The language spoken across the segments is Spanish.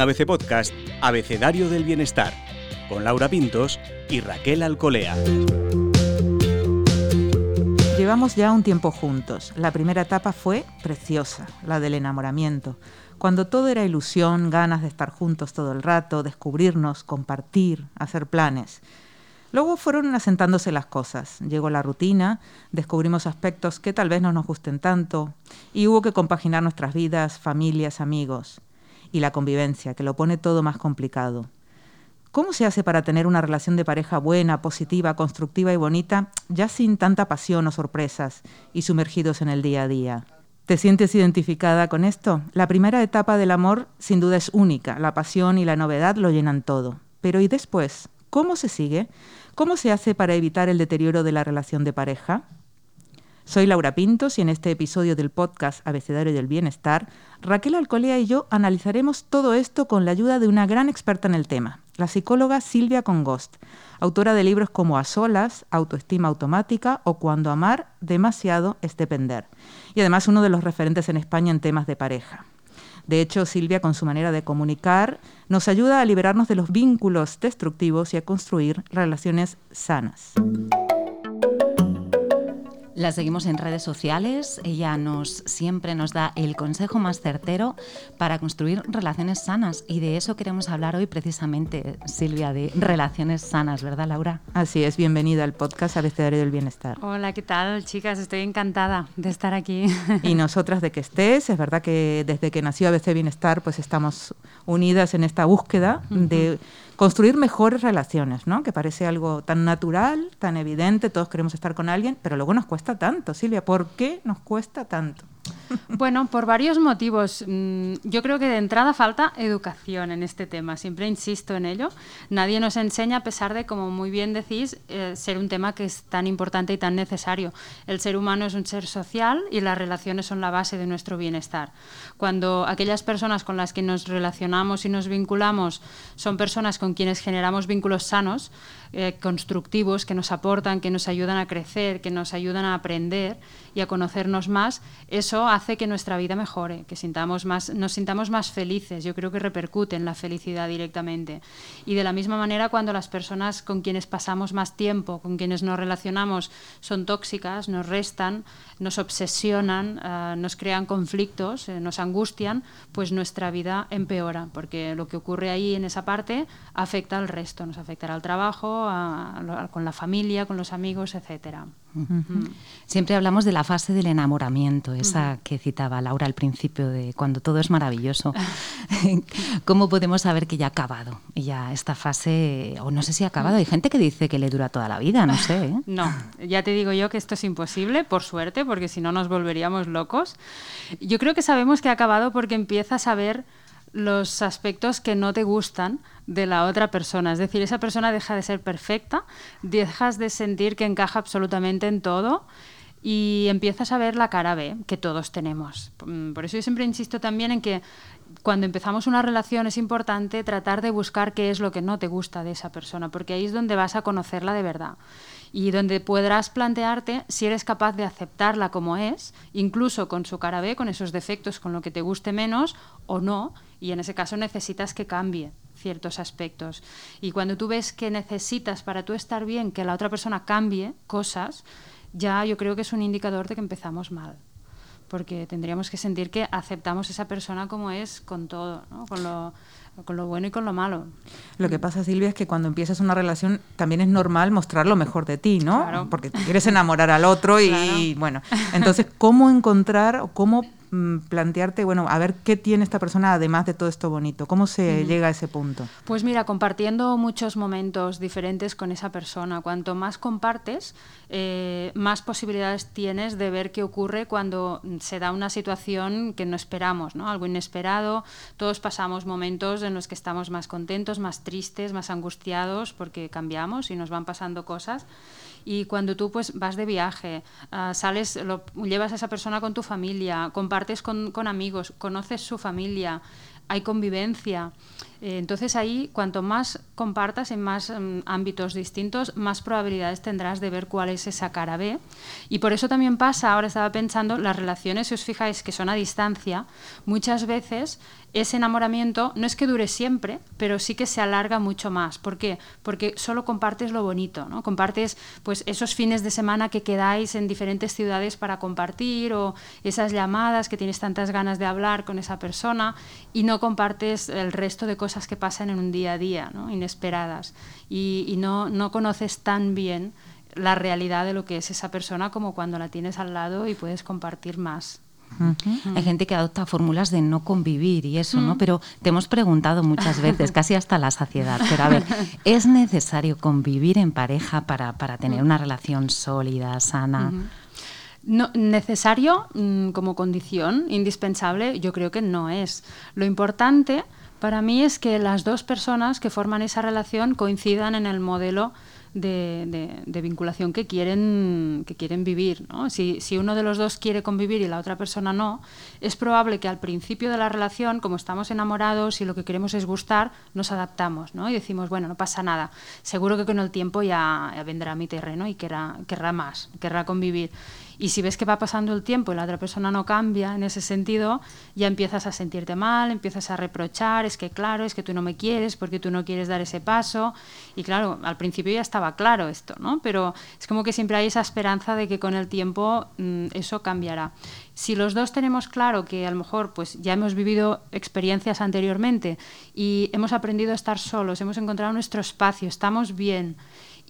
ABC Podcast, Abecedario del Bienestar, con Laura Pintos y Raquel Alcolea. Llevamos ya un tiempo juntos. La primera etapa fue preciosa, la del enamoramiento, cuando todo era ilusión, ganas de estar juntos todo el rato, descubrirnos, compartir, hacer planes. Luego fueron asentándose las cosas. Llegó la rutina, descubrimos aspectos que tal vez no nos gusten tanto y hubo que compaginar nuestras vidas, familias, amigos y la convivencia, que lo pone todo más complicado. ¿Cómo se hace para tener una relación de pareja buena, positiva, constructiva y bonita, ya sin tanta pasión o sorpresas y sumergidos en el día a día? ¿Te sientes identificada con esto? La primera etapa del amor sin duda es única, la pasión y la novedad lo llenan todo. Pero ¿y después? ¿Cómo se sigue? ¿Cómo se hace para evitar el deterioro de la relación de pareja? Soy Laura Pintos y en este episodio del podcast Abecedario del Bienestar, Raquel Alcolea y yo analizaremos todo esto con la ayuda de una gran experta en el tema, la psicóloga Silvia Congost, autora de libros como A solas, Autoestima automática o Cuando amar demasiado es depender, y además uno de los referentes en España en temas de pareja. De hecho, Silvia, con su manera de comunicar, nos ayuda a liberarnos de los vínculos destructivos y a construir relaciones sanas. La seguimos en redes sociales. Ella nos siempre nos da el consejo más certero para construir relaciones sanas y de eso queremos hablar hoy precisamente, Silvia, de relaciones sanas, ¿verdad, Laura? Así es, bienvenida al podcast Abecedario del Bienestar. Hola, ¿qué tal, chicas? Estoy encantada de estar aquí. Y nosotras de que estés, es verdad que desde que nació ABC Bienestar, pues estamos unidas en esta búsqueda de construir mejores relaciones, ¿no? Que parece algo tan natural, tan evidente, todos queremos estar con alguien, pero luego nos cuesta tanto, Silvia, ¿por qué nos cuesta tanto? Bueno, por varios motivos. Mm, yo creo que de entrada falta educación en este tema. Siempre insisto en ello. Nadie nos enseña, a pesar de, como muy bien decís, eh, ser un tema que es tan importante y tan necesario. El ser humano es un ser social y las relaciones son la base de nuestro bienestar. Cuando aquellas personas con las que nos relacionamos y nos vinculamos son personas con quienes generamos vínculos sanos, eh, constructivos, que nos aportan, que nos ayudan a crecer, que nos ayudan a aprender y a conocernos más, eso hace que nuestra vida mejore, que sintamos más, nos sintamos más felices. Yo creo que repercute en la felicidad directamente. Y de la misma manera, cuando las personas con quienes pasamos más tiempo, con quienes nos relacionamos, son tóxicas, nos restan, nos obsesionan, eh, nos crean conflictos, eh, nos angustian, pues nuestra vida empeora, porque lo que ocurre ahí en esa parte afecta al resto, nos afectará al trabajo, con la familia, con los amigos, etcétera. Siempre hablamos de la fase del enamoramiento, esa que citaba Laura al principio, de cuando todo es maravilloso. ¿Cómo podemos saber que ya ha acabado? Ya esta fase, o no sé si ha acabado, hay gente que dice que le dura toda la vida, no sé. ¿eh? No, ya te digo yo que esto es imposible, por suerte, porque si no nos volveríamos locos. Yo creo que sabemos que ha acabado porque empiezas a ver los aspectos que no te gustan de la otra persona. Es decir, esa persona deja de ser perfecta, dejas de sentir que encaja absolutamente en todo y empiezas a ver la cara B que todos tenemos. Mm, por eso yo siempre insisto también en que cuando empezamos una relación es importante tratar de buscar qué es lo que no te gusta de esa persona, porque ahí es donde vas a conocerla de verdad y donde podrás plantearte si eres capaz de aceptarla como es, incluso con su cara B, con esos defectos, con lo que te guste menos o no, y en ese caso necesitas que cambie ciertos aspectos. Y cuando tú ves que necesitas para tú estar bien que la otra persona cambie cosas, ya yo creo que es un indicador de que empezamos mal. Porque tendríamos que sentir que aceptamos esa persona como es con todo, con, lo, con lo bueno y con lo malo. Lo que pasa, Silvia, es que cuando empiezas una relación también es normal mostrar lo mejor de ti, ¿no? Porque quieres enamorar al otro y, bueno, entonces, ¿cómo encontrar o cómo plantearte, bueno, a ver qué tiene esta persona además de todo esto bonito. ¿Cómo se llega a ese punto? Pues mira, compartiendo muchos momentos diferentes con esa persona. Cuanto más compartes, eh, más posibilidades tienes de ver qué ocurre cuando se da una situación que no esperamos, ¿no? Algo inesperado. Todos pasamos momentos en los que estamos más contentos, más tristes, más angustiados porque cambiamos y nos van pasando cosas y cuando tú pues vas de viaje, uh, sales, lo, llevas a esa persona con tu familia, compartes con, con amigos, conoces su familia, hay convivencia, Eh, entonces ahí, cuanto más compartas en más mm, ámbitos distintos, más probabilidades tendrás de ver cuál es esa cara B. Y por eso también pasa, ahora estaba pensando, las relaciones, si os fijáis que son a distancia, muchas veces ese enamoramiento no es que dure siempre, pero sí que se alarga mucho más. ¿Por qué? Porque solo compartes lo bonito, ¿no? Compartes pues esos fines de semana que quedáis en diferentes ciudades para compartir o esas llamadas que tienes tantas ganas de hablar con esa persona y no compartes el resto de cosas que pasan en un día a día, ¿no? inesperadas. Y, y no, no conoces tan bien la realidad de lo que es esa persona como cuando la tienes al lado y puedes compartir más. Hay gente que adopta fórmulas de no convivir y eso, ¿no? Pero te hemos preguntado muchas veces, casi hasta la saciedad, pero a ver, ¿es necesario convivir en pareja para, para tener una relación sólida, sana? No, necesario mm, como condición, indispensable, yo creo que no es. Lo importante para mí es que las dos personas que forman esa relación coincidan en el modelo de, vinculación que quieren, que quieren vivir. ¿no? Si, si, uno de los dos quiere convivir y la otra persona no, es probable que al principio de la relación, como estamos enamorados y lo que queremos es gustar, nos adaptamos ¿no? y decimos, bueno, no pasa nada, seguro que con el tiempo ya, ya vendrá mi terreno y querrá, querrá más, querrá convivir. Y si ves que va pasando el tiempo y la otra persona no cambia en ese sentido, ya empiezas a sentirte mal, empiezas a reprochar, es que claro, es que tú no me quieres porque tú no quieres dar ese paso. Y claro, al principio ya estaba claro esto, ¿no? Pero es como que siempre hay esa esperanza de que con el tiempo mmm, eso cambiará. Si los dos tenemos claro que a lo mejor pues ya hemos vivido experiencias anteriormente y hemos aprendido a estar solos, hemos encontrado nuestro espacio, estamos bien,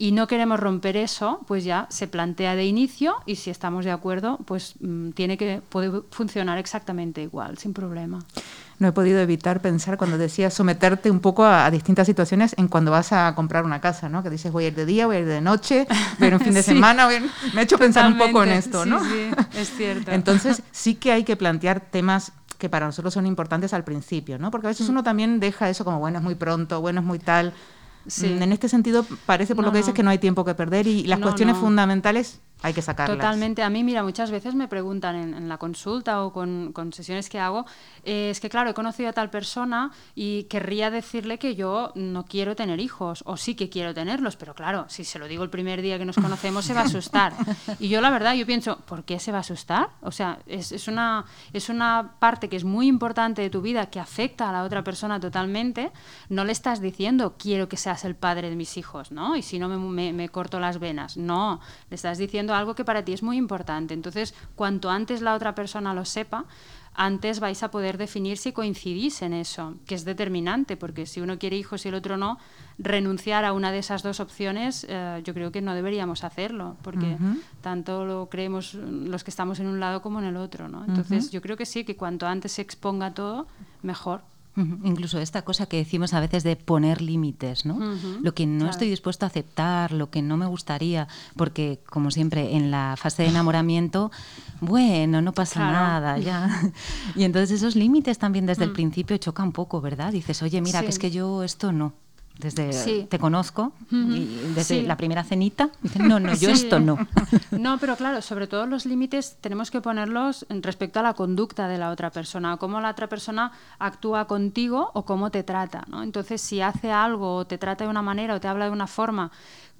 y no queremos romper eso, pues ya se plantea de inicio y si estamos de acuerdo, pues mmm, tiene que poder funcionar exactamente igual, sin problema. No he podido evitar pensar cuando decías someterte un poco a, a, distintas situaciones en cuando vas a comprar una casa, ¿no? Que dices voy a ir de día, voy a ir de noche, voy a ir un fin de sí. semana, voy a ir... me ha hecho pensar un poco en esto, ¿no? Sí, sí, es cierto. Entonces sí que hay que plantear temas que para nosotros son importantes al principio, ¿no? Porque a veces uno también deja eso como, bueno, es muy pronto, bueno, es muy tal. Sí. En este sentido, parece por no, lo que dices que no hay tiempo que perder y las no, cuestiones no. fundamentales hay que sacarlas. Totalmente. A mí, mira, muchas veces me preguntan en, en la consulta o con, con, sesiones que hago, eh, es que claro, he conocido a tal persona y querría decirle que yo no quiero tener hijos o sí que quiero tenerlos, pero claro, si se lo digo el primer día que nos conocemos se va a asustar. Y yo la verdad, yo pienso, ¿por qué se va a asustar? O sea, es, es, una, es una parte que es muy importante de tu vida que afecta a la otra persona totalmente. No le estás diciendo, quiero que seas el padre de mis hijos, ¿no? Y si no me, me, me corto las venas. No, le estás diciendo algo que para ti es muy importante. Entonces, cuanto antes la otra persona lo sepa, antes vais a poder definir si coincidís en eso, que es determinante, porque si uno quiere hijos y el otro no, renunciar a una de esas dos opciones, eh, yo creo que no deberíamos hacerlo, porque uh -huh. tanto lo creemos los que estamos en un lado como en el otro. ¿no? Entonces, uh -huh. yo creo que sí, que cuanto antes se exponga todo, mejor. Incluso esta cosa que decimos a veces de poner límites, ¿no? Uh -huh, lo que no claro. estoy dispuesto a aceptar, lo que no me gustaría, porque como siempre en la fase de enamoramiento, bueno, no pasa claro. nada, ya. Y entonces esos límites también desde el principio chocan un poco, ¿verdad? Dices, oye, mira, sí. que es que yo esto no desde sí. te conozco y desde sí. la primera cenita dicen no no yo sí. esto no no pero claro sobre todo los límites tenemos que ponerlos respecto a la conducta de la otra persona cómo la otra persona actúa contigo o cómo te trata ¿no? entonces si hace algo o te trata de una manera o te habla de una forma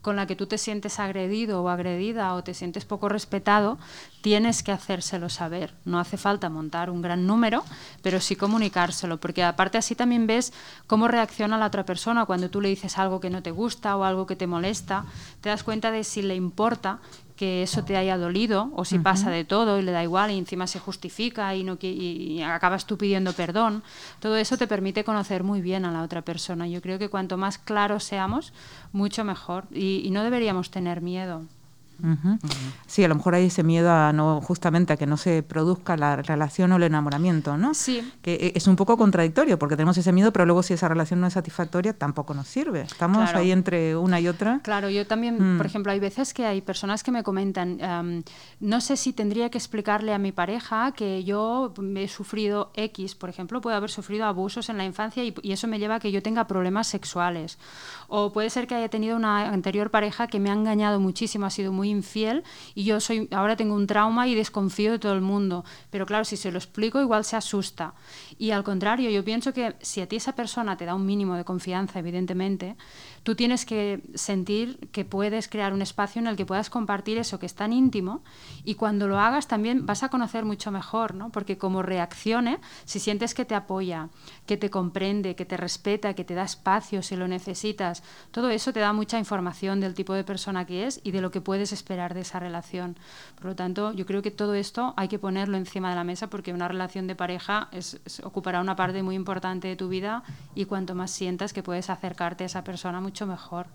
con la que tú te sientes agredido o agredida o te sientes poco respetado, tienes que hacérselo saber. No hace falta montar un gran número, pero sí comunicárselo, porque aparte así también ves cómo reacciona la otra persona cuando tú le dices algo que no te gusta o algo que te molesta, te das cuenta de si le importa que eso te haya dolido o si uh -huh. pasa de todo y le da igual y encima se justifica y, no, y, y, acabas tú pidiendo perdón. Todo eso te permite conocer muy bien a la otra persona. Yo creo que cuanto más claros seamos, mucho mejor y, y no deberíamos tener miedo. Uh -huh. Uh -huh. Sí, a lo mejor hay ese miedo a no, justamente a que no se produzca la relación o el enamoramiento, ¿no? Sí. Que e, es un poco contradictorio porque tenemos ese miedo, pero luego si esa relación no es satisfactoria tampoco nos sirve. Estamos claro. ahí entre una y otra. Claro, yo también, mm. por ejemplo, hay veces que hay personas que me comentan, um, no sé si tendría que explicarle a mi pareja que yo he sufrido X, por ejemplo, puedo haber sufrido abusos en la infancia y, y eso me lleva a que yo tenga problemas sexuales. O puede ser que haya tenido una anterior pareja que me ha engañado muchísimo, ha sido muy infiel y yo soy ahora tengo un trauma y desconfío de todo el mundo. Pero claro, si se lo explico igual se asusta. Y al contrario, yo pienso que si a ti esa persona te da un mínimo de confianza, evidentemente, tú tienes que sentir que puedes crear un espacio en el que puedas compartir eso que es tan íntimo y cuando lo hagas también vas a conocer mucho mejor, ¿no? Porque como reaccione, si sientes que te apoya, que te comprende, que te respeta, que te da espacio si lo necesitas, todo eso te da mucha información del tipo de persona que es y de lo que puedes esperar de esa relación. Por lo tanto, yo creo que todo esto hay que ponerlo encima de la mesa porque una relación de pareja ocupará una parte muy importante de tu vida y cuanto más sientas que puedes acercarte a esa persona, mucho mejor.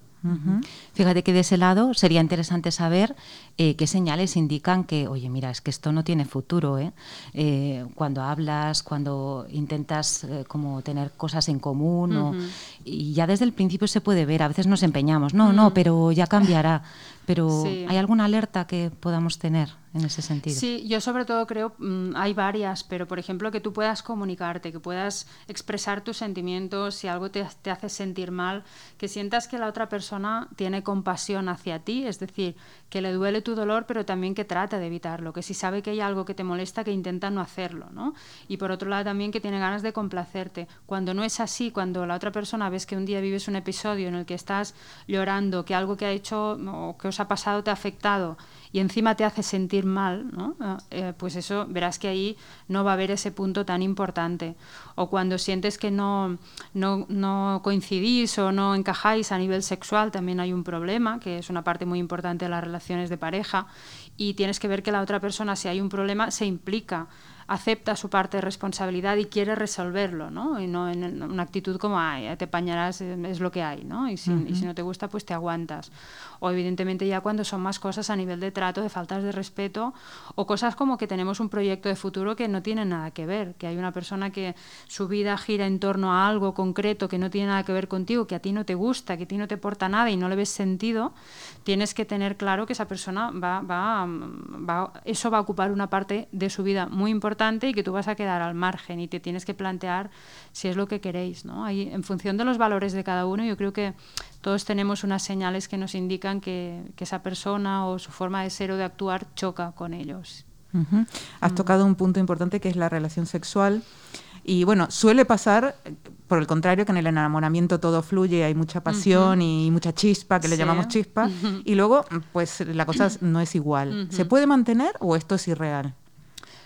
Fíjate que de ese lado sería interesante saber eh, qué señales indican que, oye, mira, es que esto no tiene futuro. ¿eh? eh cuando hablas, cuando intentas eh, como tener cosas en común, y ya desde el principio se puede ver, a veces nos empeñamos, no, no, pero ya cambiará. Pero ¿hay alguna alerta que podamos tener en ese sentido? Sí, yo sobre todo creo, mm, hay varias, pero por ejemplo que tú puedas comunicarte, que puedas expresar tus sentimientos, si algo te, te hace sentir mal, que sientas que la otra persona tiene compasión hacia ti, es decir, que le duele tu dolor, pero también que trata de evitarlo, que si sabe que hay algo que te molesta, que intenta no hacerlo, ¿no? Y por otro lado también que tiene ganas de complacerte. Cuando no es así, cuando la otra persona ves que un día vives un episodio en el que estás llorando, que algo que ha hecho o que ha pasado te ha afectado y encima te hace sentir mal, ¿no? Ah, eh, pues eso verás que ahí no va a haber ese punto tan importante. O cuando sientes que no, no, no coincidís o no encajáis a nivel sexual, también hay un problema, que es una parte muy importante de las de pareja, y tienes que ver que la otra persona, si hay un problema, se implica acepta su parte de responsabilidad y quiere resolverlo, ¿no? Y no en una actitud como, ay, te pañarás, es lo que hay, ¿no? Y si, y si no te gusta, pues te aguantas. O evidentemente ya cuando son más cosas a nivel de trato, de faltas de respeto, o cosas como que tenemos un proyecto de futuro que no tiene nada que ver, que hay una persona que su vida gira en torno a algo concreto que no tiene nada que ver contigo, que a ti no te gusta, que a ti no te porta nada y no le ves sentido, tienes que tener claro que esa persona va, va, va eso va a ocupar una parte de su vida muy importante y que tú vas a quedar al margen y te tienes que plantear si es lo que queréis. ¿no? Ahí, en función de los valores de cada uno, yo creo que todos tenemos unas señales que nos indican que, esa persona o su forma de ser o de actuar choca con ellos. Has mm. tocado un punto importante que es la relación sexual. Y bueno, suele pasar, por el contrario, que en el enamoramiento todo fluye, hay mucha pasión y mucha chispa, que le llamamos chispa, y luego, pues la cosa no es igual. ¿Se puede mantener o esto es irreal?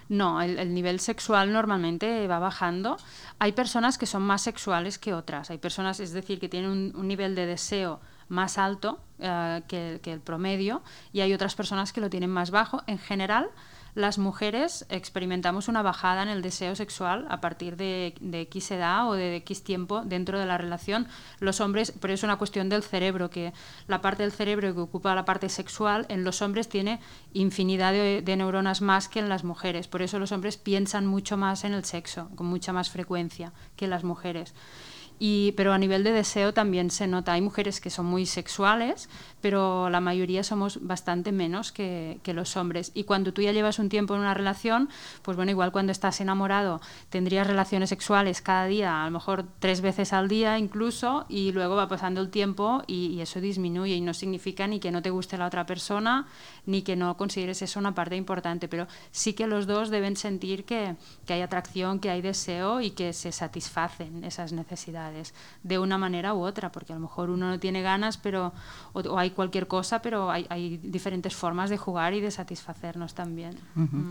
No, el, nivel sexual normalmente va bajando. Hay personas que son más sexuales que otras. Hay personas, es decir, que tienen un, nivel de deseo más alto eh, que, el promedio y hay otras personas que lo tienen más bajo. En general, las mujeres experimentamos una bajada en el deseo sexual a partir de, de, X edad o de X tiempo dentro de la relación. Los hombres, pero es una cuestión del cerebro, que la parte del cerebro que ocupa la parte sexual en los hombres tiene infinidad de, de neuronas más que en las mujeres. Por eso los hombres piensan mucho más en el sexo, con mucha más frecuencia que las mujeres. Y, pero a nivel de deseo también se nota. Hay mujeres que son muy sexuales, pero la mayoría somos bastante menos que, que, los hombres. Y cuando tú ya llevas un tiempo en una relación, pues bueno, igual cuando estás enamorado tendrías relaciones sexuales cada día, a lo mejor tres veces al día incluso, y luego va pasando el tiempo y, y eso disminuye y no significa ni que no te guste la otra persona, ni que no consideres eso una parte importante, pero sí que los dos deben sentir que, que hay atracción, que hay deseo y que se satisfacen esas necesidades de una manera u otra, porque a lo mejor uno no tiene ganas, pero o, hay cualquier cosa, pero hay, hay, diferentes formas de jugar y de satisfacernos también.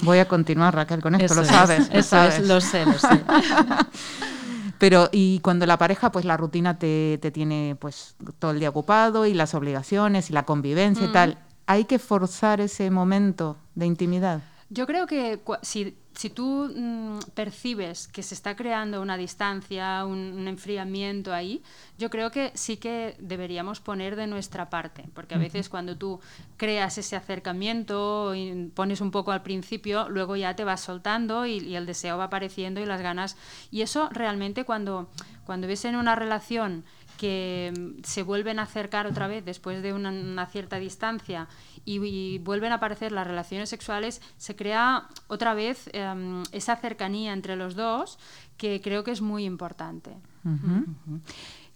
Voy a continuar, Raquel, con esto, lo sabes. eso es, lo sé, lo sé. Pero, y cuando la pareja, pues la rutina te, te, tiene pues todo el día ocupado y las obligaciones y la convivencia y tal, ¿hay que forzar ese momento de intimidad? Yo creo que si, si tú mm, percibes que se está creando una distancia, un, enfriamiento ahí, yo creo que sí que deberíamos poner de nuestra parte, porque a veces cuando tú creas ese acercamiento y pones un poco al principio, luego ya te vas soltando y, y el deseo va apareciendo y las ganas. Y eso realmente cuando, cuando ves en una relación que mm, se vuelven a acercar otra vez después de una, cierta distancia y, vuelven a aparecer las relaciones sexuales, se crea otra vez em, esa cercanía entre los dos que creo que es muy importante.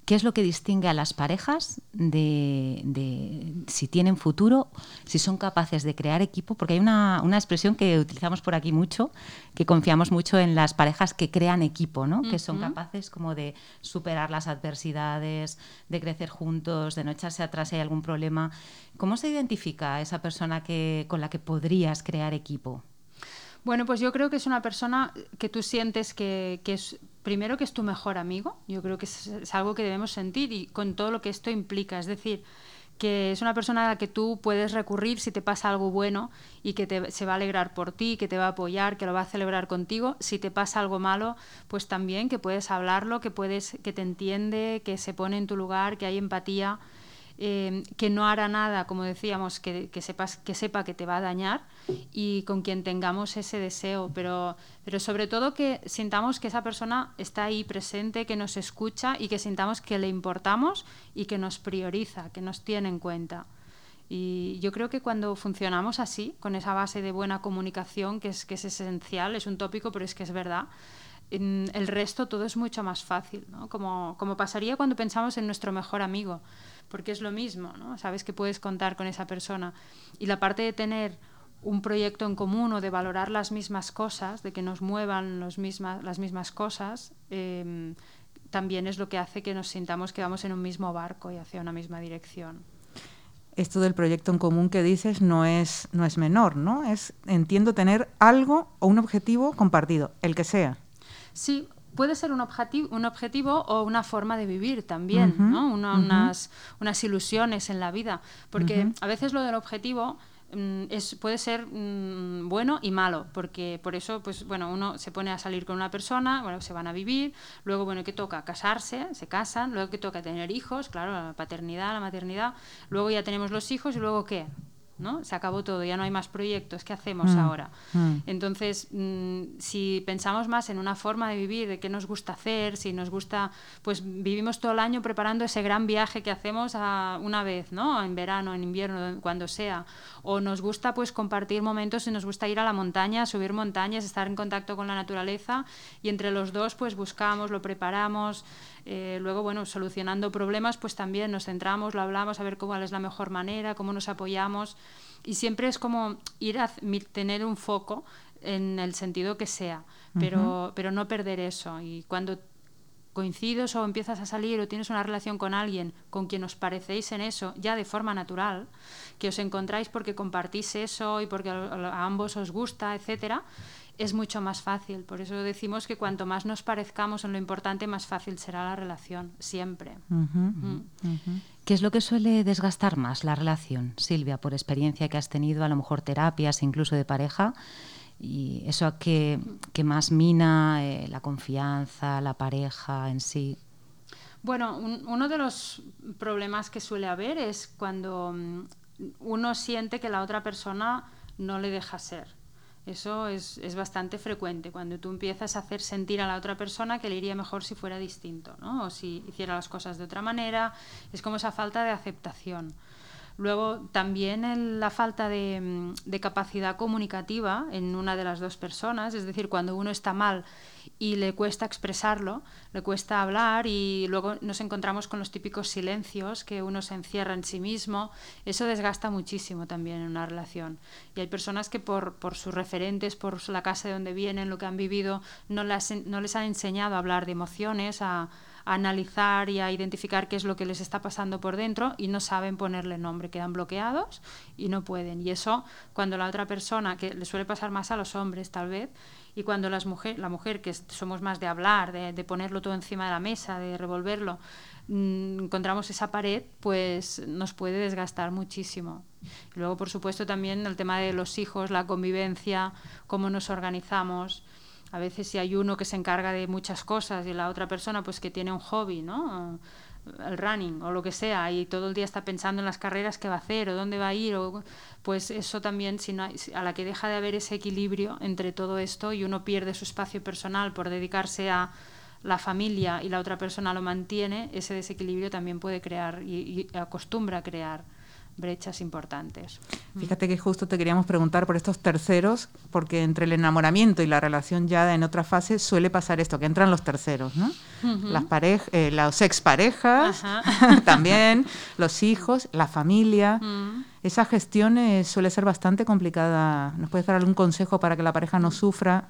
¿Qué es lo que distingue a las parejas de, si tienen futuro, si son capaces de crear equipo? Porque hay una, expresión que utilizamos por aquí mucho, que confiamos mucho en las parejas que crean equipo, ¿no? que son capaces como de superar las adversidades, de crecer juntos, de no echarse atrás si hay algún problema. ¿Cómo se identifica esa persona que, con la que podrías crear equipo? Bueno, pues yo creo que es una persona que tú sientes que, que es primero que es tu mejor amigo, yo creo que es, algo que debemos sentir y con todo lo que esto implica, es decir, que es una persona a la que tú puedes recurrir si te pasa algo bueno y que se va a alegrar por ti, que te va a apoyar, que lo va a celebrar contigo. Si te pasa algo malo, pues también que puedes hablarlo, que puedes, que te entiende, que se pone en tu lugar, que hay empatía. Em, que no hará nada, como decíamos, que, sepas, que sepa que te va a dañar y con quien tengamos ese deseo, pero, pero sobre todo que sintamos que esa persona está ahí presente, que nos escucha y que sintamos que le importamos y que nos prioriza, que nos tiene en cuenta. Y yo creo que cuando funcionamos así, con esa base de buena comunicación, que es, que es esencial, es un tópico, pero es que es verdad, en el resto todo es mucho más fácil, ¿no? como, como pasaría cuando pensamos en nuestro mejor amigo porque es lo mismo, ¿no? Sabes que puedes contar con esa persona. Y la parte de tener un proyecto en común o de valorar las mismas cosas, de que nos muevan los las mismas cosas, em, también es lo que hace que nos sintamos que vamos en un mismo barco y hacia una misma dirección. Esto del proyecto en común que dices no es, no es menor, ¿no? Es, entiendo, tener algo o un objetivo compartido, el que sea. Sí, puede ser un objetivo, un objetivo o una forma de vivir también, ¿no? unas, unas, ilusiones en la vida. Porque a veces lo del objetivo mm, es, puede ser mm, bueno y malo, porque por eso, pues bueno, uno se pone a salir con una persona, bueno, se van a vivir, luego, bueno, que toca casarse, se casan, luego que toca tener hijos, claro, la paternidad, la maternidad, luego ya tenemos los hijos y luego qué, ¿no? Se acabó todo, ya no hay más proyectos, ¿qué hacemos mm, ahora? Mm. Entonces, mm, si pensamos más en una forma de vivir, de qué nos gusta hacer, si nos gusta, pues vivimos todo el año preparando ese gran viaje que hacemos a una vez, ¿no? En verano, en invierno, cuando sea. O nos gusta pues compartir momentos y nos gusta ir a la montaña, subir montañas, estar en contacto con la naturaleza y entre los dos pues buscamos, lo preparamos. Eh, luego, bueno, solucionando problemas, pues también nos centramos, lo hablamos, a ver cuál es la mejor manera, cómo nos apoyamos. Y siempre es como ir a tener un foco en el sentido que sea, pero, pero no perder eso. Y cuando coincides o empiezas a salir o tienes una relación con alguien con quien os parecéis en eso, ya de forma natural, que os encontráis porque compartís eso y porque a ambos os gusta, etcétera, es mucho más fácil. Por eso decimos que cuanto más nos parezcamos en lo importante, más fácil será la relación, siempre. Mm. ¿Qué es lo que suele desgastar más la relación, Silvia, por experiencia que has tenido, a lo mejor terapias, incluso de pareja? Y eso que, que más mina eh, la confianza, la pareja en sí. Bueno, uno de los problemas que suele haber es cuando mm, uno siente que la otra persona no le deja ser eso es, es, bastante frecuente, cuando tú empiezas a hacer sentir a la otra persona que le iría mejor si fuera distinto, ¿no? o si hiciera las cosas de otra manera, es como esa falta de aceptación. Luego, también la falta de, de, capacidad comunicativa en una de las dos personas, es decir, cuando uno está mal y le cuesta expresarlo, le cuesta hablar y luego nos encontramos con los típicos silencios que uno se encierra en sí mismo, eso desgasta muchísimo también en una relación. Y hay personas que por, por sus referentes, por la casa de donde vienen, lo que han vivido, no, no les han enseñado a hablar de emociones, a analizar y a identificar qué es lo que les está pasando por dentro y no saben ponerle nombre, quedan bloqueados y no pueden. Y eso cuando la otra persona, que le suele pasar más a los hombres tal vez, y cuando las mujer, la mujer, que somos más de hablar, de, ponerlo todo encima de la mesa, de revolverlo, mm, encontramos esa pared, pues nos puede desgastar muchísimo. Luego, por supuesto, también el tema de los hijos, la convivencia, cómo nos organizamos a veces si hay uno que se encarga de muchas cosas y la otra persona pues que tiene un hobby, ¿no? el running o lo que sea y todo el día está pensando en las carreras que va a hacer o dónde va a ir o, pues eso también si no a la que deja de haber ese equilibrio entre todo esto y uno pierde su espacio personal por dedicarse a la familia y la otra persona lo mantiene ese desequilibrio también puede crear y, y acostumbra a crear brechas importantes. Fíjate que justo te queríamos preguntar por estos terceros, porque entre el enamoramiento y la relación ya en otra fase suele pasar esto, que entran los terceros, ¿no? Las parejas, eh, las exparejas, también, los hijos, la familia. Esa gestión eh, suele ser bastante complicada. ¿Nos puedes dar algún consejo para que la pareja no sufra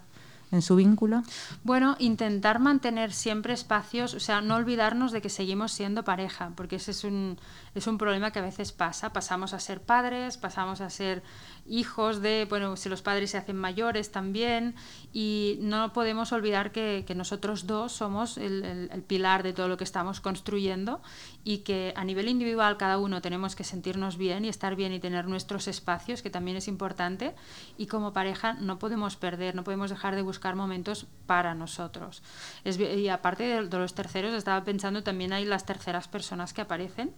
en su vínculo? Bueno, intentar mantener siempre espacios, o sea, no olvidarnos de que seguimos siendo pareja, porque ese es un, es un problema que a veces pasa. Pasamos a ser padres, pasamos a ser hijos de, bueno, si los padres se hacen mayores también, y no podemos olvidar que, nosotros dos somos el, pilar de todo lo que estamos construyendo y que a nivel individual cada uno tenemos que sentirnos bien y estar bien y tener nuestros espacios, que también es importante, y como pareja no podemos perder, no podemos dejar de buscar momentos para nosotros. y aparte de los terceros, estaba pensando también hay las terceras personas que aparecen,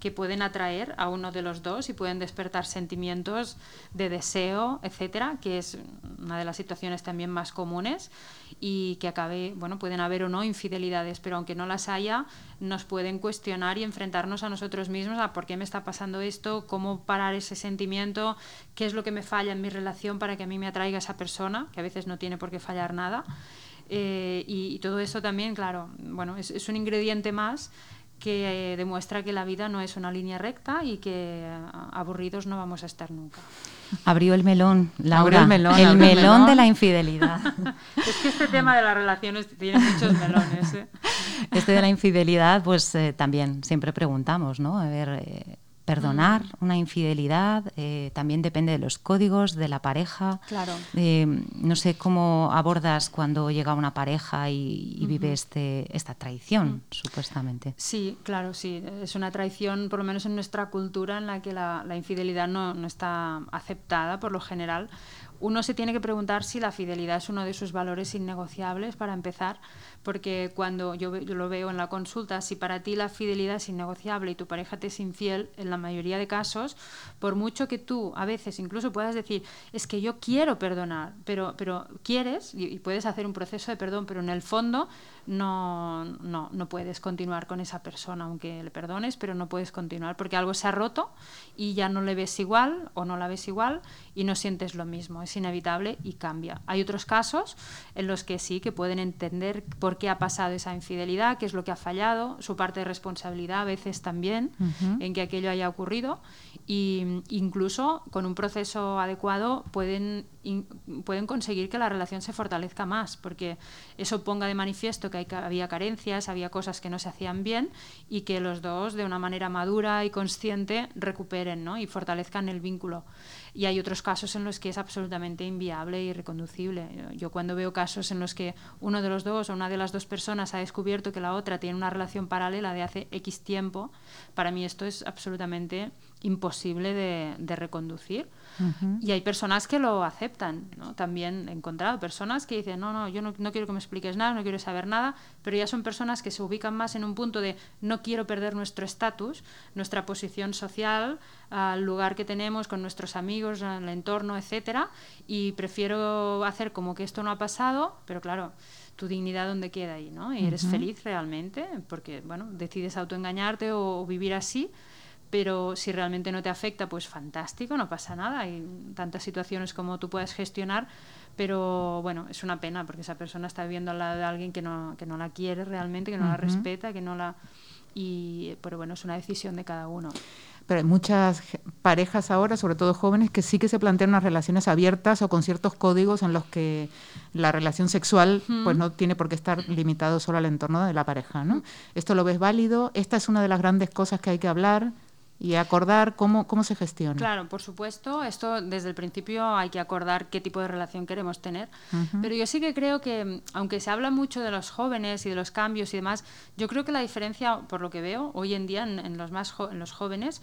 que pueden atraer a uno de los dos y pueden despertar sentimientos de deseo, etcétera, que es una de las situaciones también más comunes y que acabe, bueno, pueden haber o no infidelidades, pero aunque no las haya, nos pueden cuestionar y enfrentarnos a nosotros mismos a por qué me está pasando esto, cómo parar ese sentimiento, qué es lo que me falla en mi relación para que a mí me atraiga esa persona, que a veces no tiene por qué fallar nada. Eh, y, todo eso también, claro, bueno, es un ingrediente más que demuestra que la vida no es una línea recta y que aburridos no vamos a estar nunca. Abrió el melón, Laura. el melón, el melón, de la infidelidad. es que este tema de las relaciones tiene muchos melones. ¿eh? Este de la infidelidad, pues eh, también siempre preguntamos, ¿no? A ver, eh, perdonar una infidelidad eh, también depende de los códigos de la pareja. Claro. Eh, no sé cómo abordas cuando llega una pareja y, vive este, esta traición, supuestamente. Sí, claro, sí. Es una traición, por lo menos en nuestra cultura, en la que la, infidelidad no, no está aceptada por lo general uno se tiene que preguntar si la fidelidad es uno de sus valores innegociables para empezar, porque cuando yo, lo veo en la consulta, si para ti la fidelidad es innegociable y tu pareja te es infiel, en la mayoría de casos, por mucho que tú a veces incluso puedas decir, es que yo quiero perdonar, pero, pero quieres y puedes hacer un proceso de perdón, pero en el fondo no, no, no puedes continuar con esa persona, aunque le perdones, pero no puedes continuar porque algo se ha roto y ya no le ves igual o no la ves igual y no sientes lo mismo. Es inevitable y cambia. Hay otros casos en los que sí, que pueden entender por qué ha pasado esa infidelidad, qué es lo que ha fallado, su parte de responsabilidad a veces también en que aquello haya ocurrido y incluso con un proceso adecuado pueden, pueden conseguir que la relación se fortalezca más, porque eso ponga de manifiesto que, había carencias, había cosas que no se hacían bien y que los dos de una manera madura y consciente recuperen ¿no? y fortalezcan el vínculo. Y hay otros casos en los que es absolutamente inviable y reconducible. Yo cuando veo casos en los que uno de los dos o una de las dos personas ha descubierto que la otra tiene una relación paralela de hace X tiempo, para mí esto es absolutamente imposible de, reconducir. Y hay personas que lo aceptan. ¿no? También he encontrado personas que dicen, no, no, yo no, quiero que me expliques nada, no quiero saber nada, pero ya son personas que se ubican más en un punto de no quiero perder nuestro estatus, nuestra posición social, al lugar que tenemos con nuestros amigos, el entorno, etcétera, y prefiero hacer como que esto no ha pasado, pero claro, tu dignidad dónde queda ahí, ¿no? Y eres feliz realmente, porque bueno, decides autoengañarte o vivir así, pero si realmente no te afecta, pues fantástico, no pasa nada. Hay tantas situaciones como tú puedes gestionar, pero bueno, es una pena porque esa persona está viviendo al lado de alguien que no, que no la quiere realmente, que no la respeta, que no la... Y, pero bueno, es una decisión de cada uno. Pero hay muchas parejas ahora, sobre todo jóvenes, que sí que se plantean unas relaciones abiertas o con ciertos códigos en los que la relación sexual pues no tiene por qué estar limitado solo al entorno de la pareja, ¿no? ¿Esto lo ves válido? Esta es una de las grandes cosas que hay que hablar y acordar cómo, cómo se gestiona. Claro, por supuesto, esto desde el principio hay que acordar qué tipo de relación queremos tener, pero yo sí que creo que, aunque se habla mucho de los jóvenes y de los cambios y demás, yo creo que la diferencia, por lo que veo hoy en día en, los, más en los jóvenes,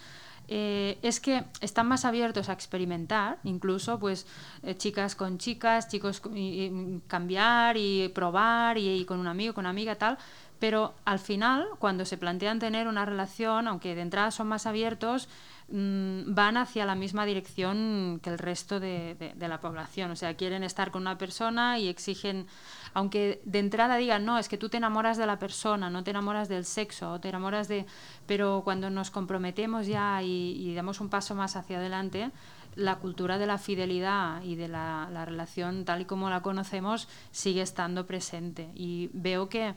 eh, es que están más abiertos a experimentar, incluso pues eh, chicas con chicas, chicos y, cambiar y probar y, y, con un amigo, con una amiga tal, pero al final, cuando se plantean tener una relación, aunque de entrada son más abiertos, mm, van hacia la misma dirección que el resto de, la población. O sea, quieren estar con una persona y exigen, aunque de entrada digan, no, es que tú te enamoras de la persona, no te enamoras del sexo, o te enamoras de... Pero cuando nos comprometemos ya y damos un paso más hacia adelante, la cultura de la fidelidad y de la, relación tal y como la conocemos sigue estando presente. Y veo que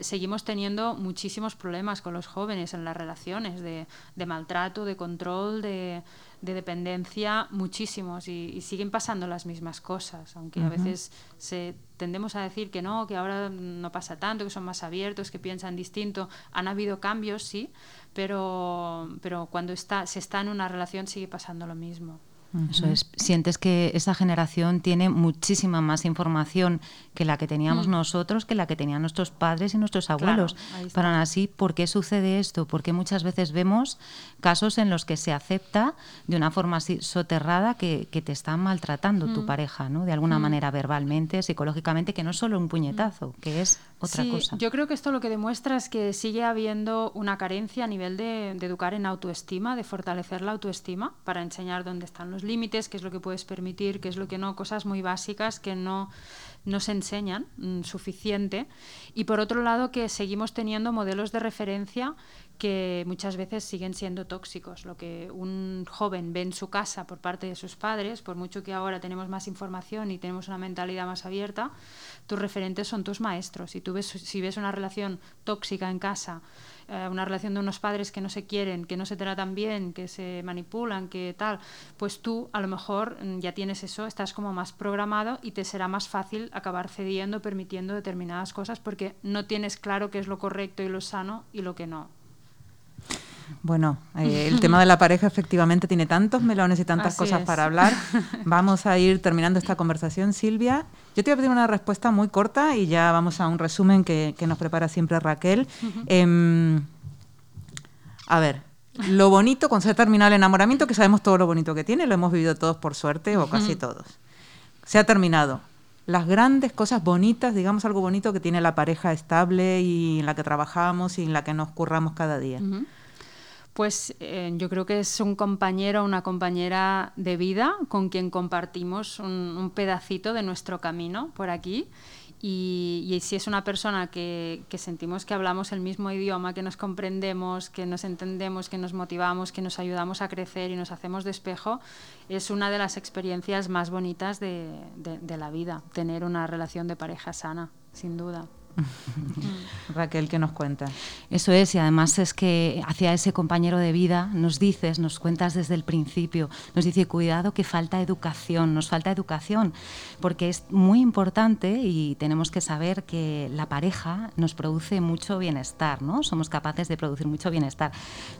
seguimos teniendo muchísimos problemas con los jóvenes en las relaciones, de, maltrato, de control, de, dependencia, muchísimos. Y, siguen pasando las mismas cosas, aunque a veces se, tendemos a decir que no, que ahora no pasa tanto, que son más abiertos, que piensan distinto. Han habido cambios, sí, pero, pero cuando está, se está en una relación sigue pasando lo mismo. Eso es, sientes que esa generación tiene muchísima más información que la que teníamos mm. nosotros, que la que tenían nuestros padres y nuestros abuelos. Pero aún así, ¿por qué sucede esto? Porque muchas veces vemos casos en los que se acepta de una forma así soterrada que, te están maltratando tu mm. pareja, ¿no? De alguna mm. manera verbalmente, psicológicamente, que no es solo un puñetazo, que es otra sí, cosa. Yo creo que esto lo que demuestra es que sigue habiendo una carencia a nivel de, de educar en autoestima, de fortalecer la autoestima para enseñar dónde están los límites, qué es lo que puedes permitir, qué es lo que no, cosas muy básicas que no, no se enseñan mm, suficiente. Y por otro lado, que seguimos teniendo modelos de referencia que muchas veces siguen siendo tóxicos. Lo que un joven ve en su casa por parte de sus padres, por mucho que ahora tenemos más información y tenemos una mentalidad más abierta, tus referentes son tus maestros. Y tú ves, si ves una relación tóxica en casa, eh, una relación de unos padres que no se quieren, que no se tratan bien, que se manipulan, que tal, pues tú a lo mejor mm, ya tienes eso, estás como más programado y te será más fácil acabar cediendo, permitiendo determinadas cosas porque no tienes claro qué es lo correcto y lo sano y lo que no. Bueno, eh, el tema de la pareja efectivamente tiene tantos melones y tantas cosas para hablar. Vamos a ir terminando esta conversación, Silvia. Yo te voy a pedir una respuesta muy corta y ya vamos a un resumen que, nos prepara siempre Raquel. Em, a ver, lo bonito, cuando se ha terminado el enamoramiento, que sabemos todo lo bonito que tiene, lo hemos vivido todos por suerte, o casi todos. Se ha terminado. Las grandes cosas bonitas, digamos algo bonito que tiene la pareja estable y en la que trabajamos y en la que nos curramos cada día pues eh, yo creo que es un compañero o una compañera de vida con quien compartimos un, pedacito de nuestro camino por aquí. Y, si es una persona que, sentimos que hablamos el mismo idioma, que nos comprendemos, que nos entendemos, que nos motivamos, que nos ayudamos a crecer y nos hacemos de espejo, es una de las experiencias más bonitas de la vida, tener una relación de pareja sana, sin duda. Raquel, ¿qué nos cuenta? Eso es, y además es que hacia ese compañero de vida nos dices, nos cuentas desde el principio, nos dice, cuidado que falta educación, nos falta educación, porque es muy importante y tenemos que saber que la pareja nos produce mucho bienestar, ¿no? Somos capaces de producir mucho bienestar.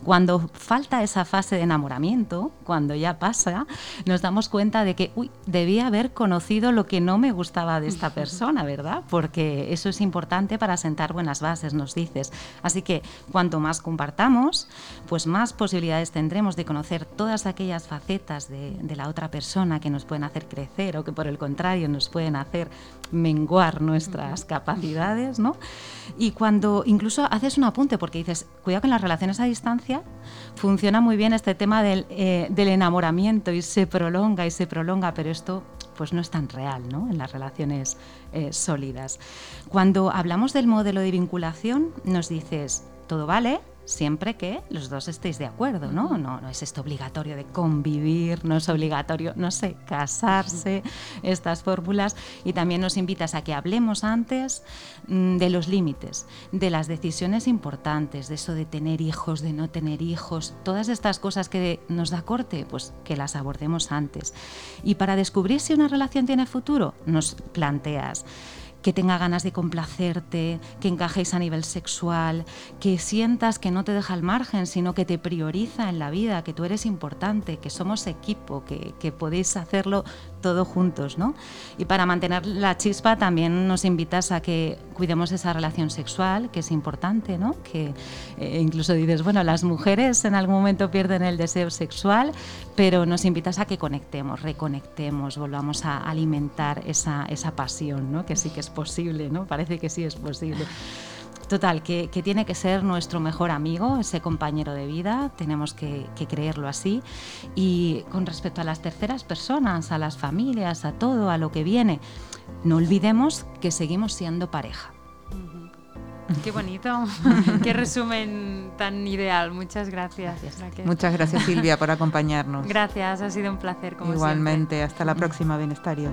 Cuando falta esa fase de enamoramiento, cuando ya pasa, nos damos cuenta de que, uy, debía haber conocido lo que no me gustaba de esta persona, ¿verdad? Porque eso es importante para sentar buenas bases, nos dices. Así que cuanto más compartamos, pues más posibilidades tendremos de conocer todas aquellas facetas de, la otra persona que nos pueden hacer crecer o que por el contrario nos pueden hacer menguar nuestras capacidades, ¿no? Y cuando incluso haces un apunte, porque dices, cuidado con las relaciones a distancia, funciona muy bien este tema del, eh, del enamoramiento y se prolonga y se prolonga, pero esto pues no es tan real ¿no? en las relaciones eh, sólidas. Cuando hablamos del modelo de vinculación, nos dices, todo vale, siempre que los dos estéis de acuerdo, ¿no? No, no es esto obligatorio de convivir, no es obligatorio, no sé, casarse, estas fórmulas. Y también nos invitas a que hablemos antes mm, de los límites, de las decisiones importantes, de eso de tener hijos, de no tener hijos, todas estas cosas que nos da corte, pues que las abordemos antes. Y para descubrir si una relación tiene futuro, nos planteas que tenga ganas de complacerte, que encajéis a nivel sexual, que sientas que no te deja al margen, sino que te prioriza en la vida, que tú eres importante, que somos equipo, que, que podéis hacerlo todos juntos, ¿no? Y para mantener la chispa también nos invitas a que cuidemos esa relación sexual, que es importante, ¿no? Que eh, incluso dices, bueno, las mujeres en algún momento pierden el deseo sexual, pero nos invitas a que conectemos, reconectemos, volvamos a alimentar esa, esa pasión, ¿no? Que sí que es posible, ¿no? Parece que sí es posible. Total, que, tiene que ser nuestro mejor amigo, ese compañero de vida, tenemos que, creerlo así. Y con respecto a las terceras personas, a las familias, a todo, a lo que viene, no olvidemos que seguimos siendo pareja. Qué bonito, qué resumen tan ideal. Muchas gracias. Muchas gracias Silvia por acompañarnos. Gracias, ha sido un placer como Igualmente, hasta la próxima, bienestarios.